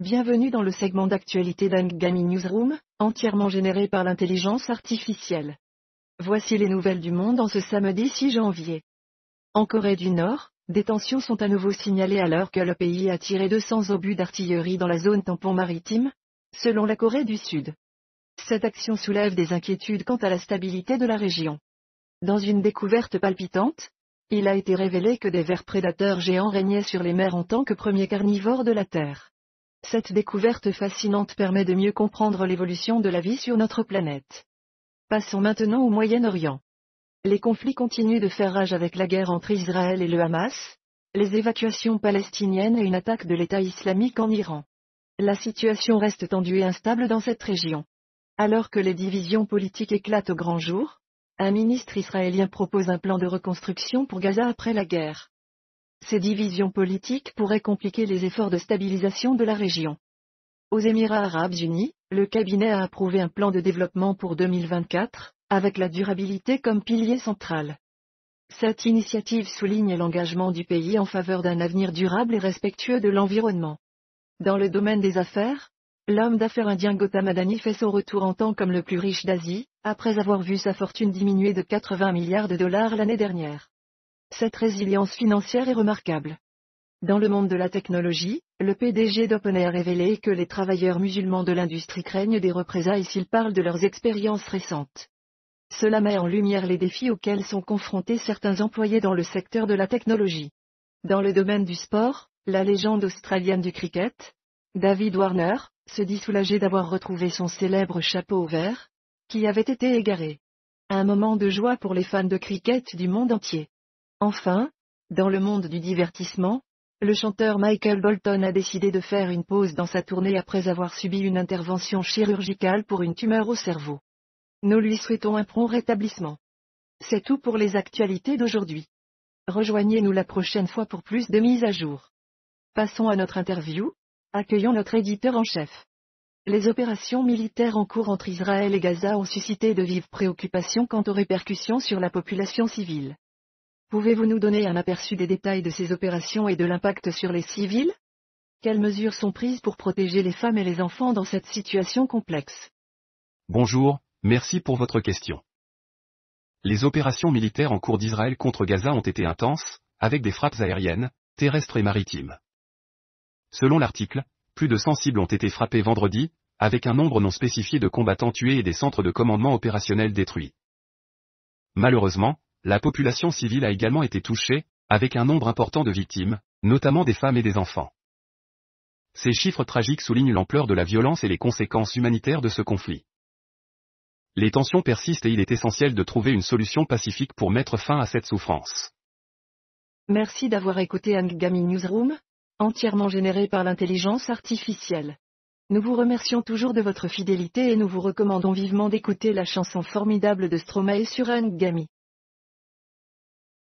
Bienvenue dans le segment d'actualité d'Angami Newsroom, entièrement généré par l'intelligence artificielle. Voici les nouvelles du monde en ce samedi 6 janvier. En Corée du Nord, des tensions sont à nouveau signalées alors que le pays a tiré 200 obus d'artillerie dans la zone tampon maritime, selon la Corée du Sud. Cette action soulève des inquiétudes quant à la stabilité de la région. Dans une découverte palpitante, il a été révélé que des vers prédateurs géants régnaient sur les mers en tant que premiers carnivores de la Terre. Cette découverte fascinante permet de mieux comprendre l'évolution de la vie sur notre planète. Passons maintenant au Moyen-Orient. Les conflits continuent de faire rage avec la guerre entre Israël et le Hamas, les évacuations palestiniennes et une attaque de l'État islamique en Iran. La situation reste tendue et instable dans cette région. Alors que les divisions politiques éclatent au grand jour, un ministre israélien propose un plan de reconstruction pour Gaza après la guerre. Ces divisions politiques pourraient compliquer les efforts de stabilisation de la région. Aux Émirats arabes unis, le cabinet a approuvé un plan de développement pour 2024, avec la durabilité comme pilier central. Cette initiative souligne l'engagement du pays en faveur d'un avenir durable et respectueux de l'environnement. Dans le domaine des affaires, L'homme d'affaires indien Gautam Adani fait son retour en tant comme le plus riche d'Asie, après avoir vu sa fortune diminuer de 80 milliards de dollars l'année dernière. Cette résilience financière est remarquable. Dans le monde de la technologie, le PDG d'OpenAI a révélé que les travailleurs musulmans de l'industrie craignent des représailles s'ils parlent de leurs expériences récentes. Cela met en lumière les défis auxquels sont confrontés certains employés dans le secteur de la technologie. Dans le domaine du sport, la légende australienne du cricket, David Warner, se dit soulagé d'avoir retrouvé son célèbre chapeau vert, qui avait été égaré. Un moment de joie pour les fans de cricket du monde entier. Enfin, dans le monde du divertissement, le chanteur Michael Bolton a décidé de faire une pause dans sa tournée après avoir subi une intervention chirurgicale pour une tumeur au cerveau. Nous lui souhaitons un prompt rétablissement. C'est tout pour les actualités d'aujourd'hui. Rejoignez-nous la prochaine fois pour plus de mises à jour. Passons à notre interview, Accueillons notre éditeur en chef. Les opérations militaires en cours entre Israël et Gaza ont suscité de vives préoccupations quant aux répercussions sur la population civile. Pouvez-vous nous donner un aperçu des détails de ces opérations et de l'impact sur les civils? Quelles mesures sont prises pour protéger les femmes et les enfants dans cette situation complexe? Bonjour, merci pour votre question. Les opérations militaires en cours d'Israël contre Gaza ont été intenses, avec des frappes aériennes, terrestres et maritimes. Selon l'article, plus de 100 cibles ont été frappées vendredi, avec un nombre non spécifié de combattants tués et des centres de commandement opérationnels détruits. Malheureusement, la population civile a également été touchée, avec un nombre important de victimes, notamment des femmes et des enfants. Ces chiffres tragiques soulignent l'ampleur de la violence et les conséquences humanitaires de ce conflit. Les tensions persistent et il est essentiel de trouver une solution pacifique pour mettre fin à cette souffrance. Merci d'avoir écouté Angami Newsroom, entièrement généré par l'intelligence artificielle. Nous vous remercions toujours de votre fidélité et nous vous recommandons vivement d'écouter la chanson formidable de Stromae sur Angami.